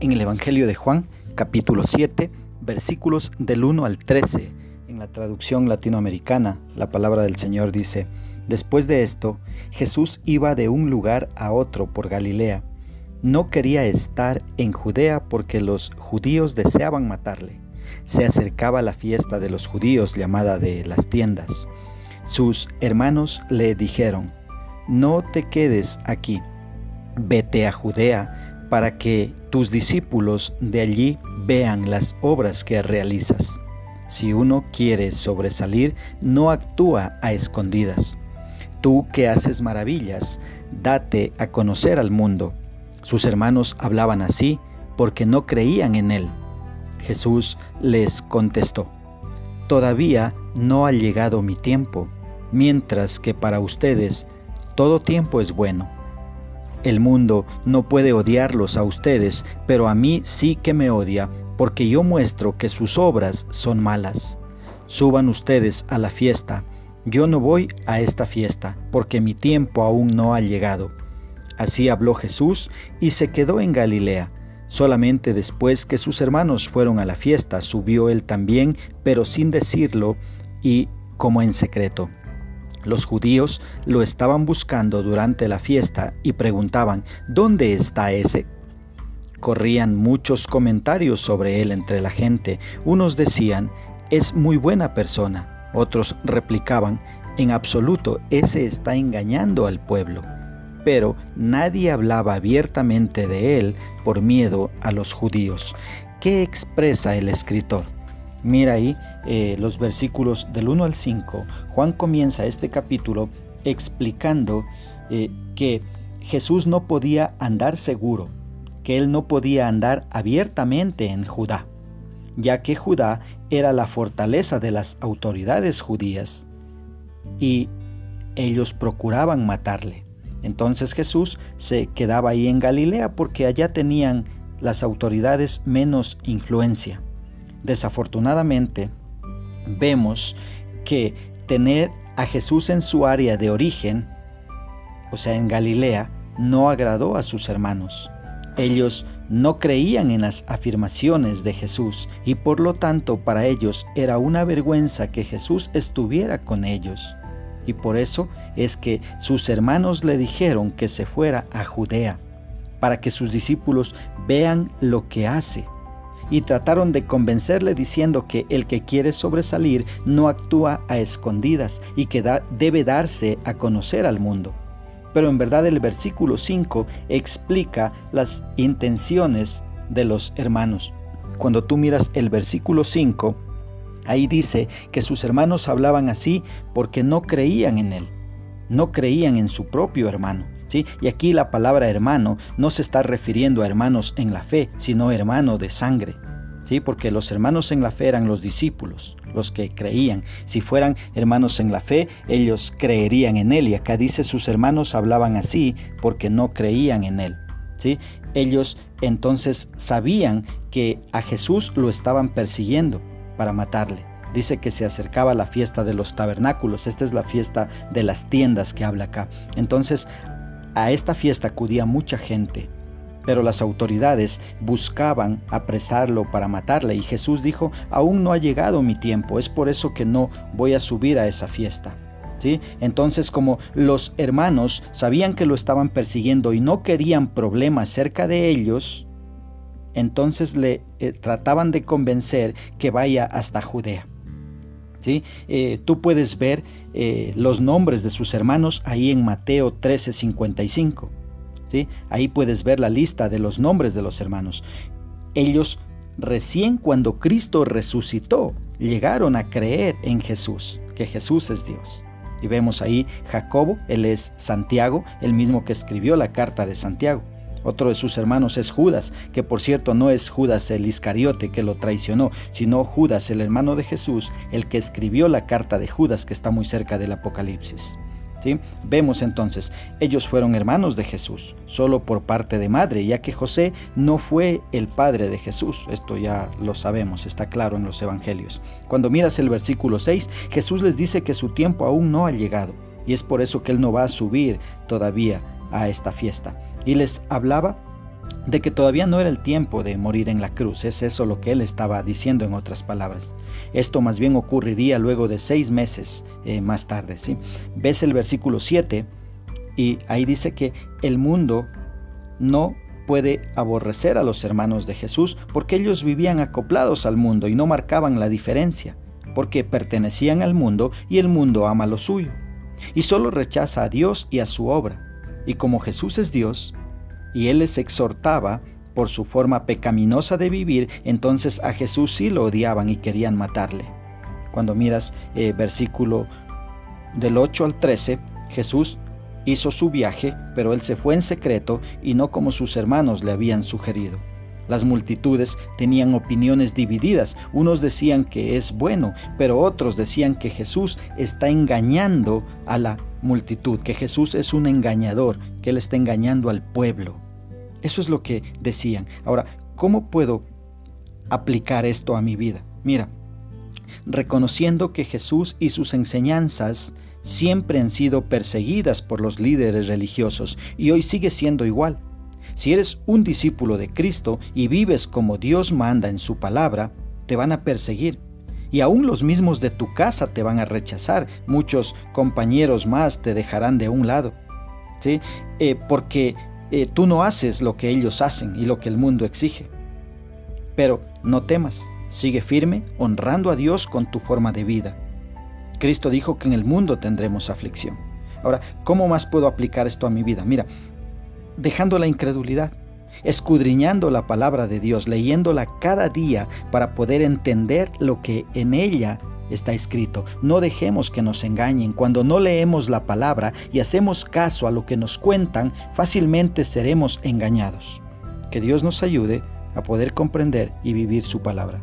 En el Evangelio de Juan, capítulo 7, versículos del 1 al 13, en la traducción latinoamericana, la palabra del Señor dice, Después de esto, Jesús iba de un lugar a otro por Galilea. No quería estar en Judea porque los judíos deseaban matarle. Se acercaba la fiesta de los judíos llamada de las tiendas. Sus hermanos le dijeron, No te quedes aquí, vete a Judea para que tus discípulos de allí vean las obras que realizas. Si uno quiere sobresalir, no actúa a escondidas Tú que haces maravillas, date a conocer al mundo. Sus hermanos hablaban así porque no creían en él. Jesús les contestó, Todavía no ha llegado mi tiempo, mientras que para ustedes todo tiempo es bueno. El mundo no puede odiarlos a ustedes, pero a mí sí que me odia, porque yo muestro que sus obras son malas. Suban ustedes a la fiesta yo no voy a esta fiesta, porque mi tiempo aún no ha llegado. Así habló Jesús y se quedó en Galilea. Solamente después que sus hermanos fueron a la fiesta, subió él también, pero sin decirlo y como en secreto. Los judíos lo estaban buscando durante la fiesta y preguntaban, ¿dónde está ese? Corrían muchos comentarios sobre él entre la gente. Unos decían, es muy buena persona otros replicaban, en absoluto, ese está engañando al pueblo. Pero nadie hablaba abiertamente de él por miedo a los judíos. ¿Qué expresa el escritor? Mira ahí eh, los versículos del 1 al 5. Juan comienza este capítulo explicando eh, que Jesús no podía andar seguro, que él no podía andar abiertamente en Judá ya que Judá era la fortaleza de las autoridades judías y ellos procuraban matarle. Entonces Jesús se quedaba ahí en Galilea porque allá tenían las autoridades menos influencia. Desafortunadamente, vemos que tener a Jesús en su área de origen, o sea, en Galilea, no agradó a sus hermanos. Ellos no creían en las afirmaciones de Jesús y por lo tanto para ellos era una vergüenza que Jesús estuviera con ellos. Y por eso es que sus hermanos le dijeron que se fuera a Judea, para que sus discípulos vean lo que hace. Y trataron de convencerle diciendo que el que quiere sobresalir no actúa a escondidas y que debe darse a conocer al mundo pero en verdad el versículo 5 explica las intenciones de los hermanos. Cuando tú miras el versículo 5, ahí dice que sus hermanos hablaban así porque no creían en él, no creían en su propio hermano. Y aquí la palabra hermano no se está refiriendo a hermanos en la fe, sino hermano de sangre. ¿sí? Porque los hermanos en la fe eran los discípulos, los que creían. Si fueran hermanos en la fe, ellos creerían en él. Y acá dice sus hermanos hablaban así porque no creían en él. ¿sí? Ellos entonces sabían que a Jesús lo estaban persiguiendo para matarle. Dice que se acercaba la fiesta de los tabernáculos. Esta es la fiesta de las tiendas que habla acá. Entonces, a esta fiesta acudía mucha gente pero las autoridades buscaban apresarlo para matarle y Jesús dijo, aún no ha llegado mi tiempo, es por eso que no voy a subir a esa fiesta. ¿Sí? Entonces como los hermanos sabían que lo estaban persiguiendo y no querían problemas cerca de ellos, entonces le eh, trataban de convencer que vaya hasta Judea. ¿Sí? Eh, tú puedes ver eh, los nombres de sus hermanos ahí en Mateo 13:55. Ahí puedes ver la lista de los nombres de los hermanos. Ellos recién cuando Cristo resucitó llegaron a creer en Jesús, que Jesús es Dios. Y vemos ahí Jacobo, él es Santiago, el mismo que escribió la carta de Santiago. Otro de sus hermanos es Judas, que por cierto no es Judas el Iscariote que lo traicionó, sino Judas, el hermano de Jesús, el que escribió la carta de Judas que está muy cerca del Apocalipsis. Vemos entonces, ellos fueron hermanos de Jesús, solo por parte de madre, ya que José no fue el padre de Jesús. Esto ya lo sabemos, está claro en los evangelios. Cuando miras el versículo 6, Jesús les dice que su tiempo aún no ha llegado, y es por eso que él no va a subir todavía a esta fiesta. Y les hablaba de que todavía no era el tiempo de morir en la cruz. Es eso lo que él estaba diciendo en otras palabras. Esto más bien ocurriría luego de seis meses eh, más tarde. ¿sí? Ves el versículo 7 y ahí dice que el mundo no puede aborrecer a los hermanos de Jesús porque ellos vivían acoplados al mundo y no marcaban la diferencia, porque pertenecían al mundo y el mundo ama lo suyo. Y solo rechaza a Dios y a su obra. Y como Jesús es Dios, y él les exhortaba por su forma pecaminosa de vivir, entonces a Jesús sí lo odiaban y querían matarle. Cuando miras eh, versículo del 8 al 13, Jesús hizo su viaje, pero él se fue en secreto y no como sus hermanos le habían sugerido. Las multitudes tenían opiniones divididas. Unos decían que es bueno, pero otros decían que Jesús está engañando a la multitud, que Jesús es un engañador, que él está engañando al pueblo. Eso es lo que decían. Ahora, ¿cómo puedo aplicar esto a mi vida? Mira, reconociendo que Jesús y sus enseñanzas siempre han sido perseguidas por los líderes religiosos y hoy sigue siendo igual. Si eres un discípulo de Cristo y vives como Dios manda en su palabra, te van a perseguir. Y aún los mismos de tu casa te van a rechazar. Muchos compañeros más te dejarán de un lado. ¿sí? Eh, porque eh, tú no haces lo que ellos hacen y lo que el mundo exige. Pero no temas, sigue firme, honrando a Dios con tu forma de vida. Cristo dijo que en el mundo tendremos aflicción. Ahora, ¿cómo más puedo aplicar esto a mi vida? Mira, dejando la incredulidad, escudriñando la palabra de Dios, leyéndola cada día para poder entender lo que en ella está escrito. No dejemos que nos engañen. Cuando no leemos la palabra y hacemos caso a lo que nos cuentan, fácilmente seremos engañados. Que Dios nos ayude a poder comprender y vivir su palabra.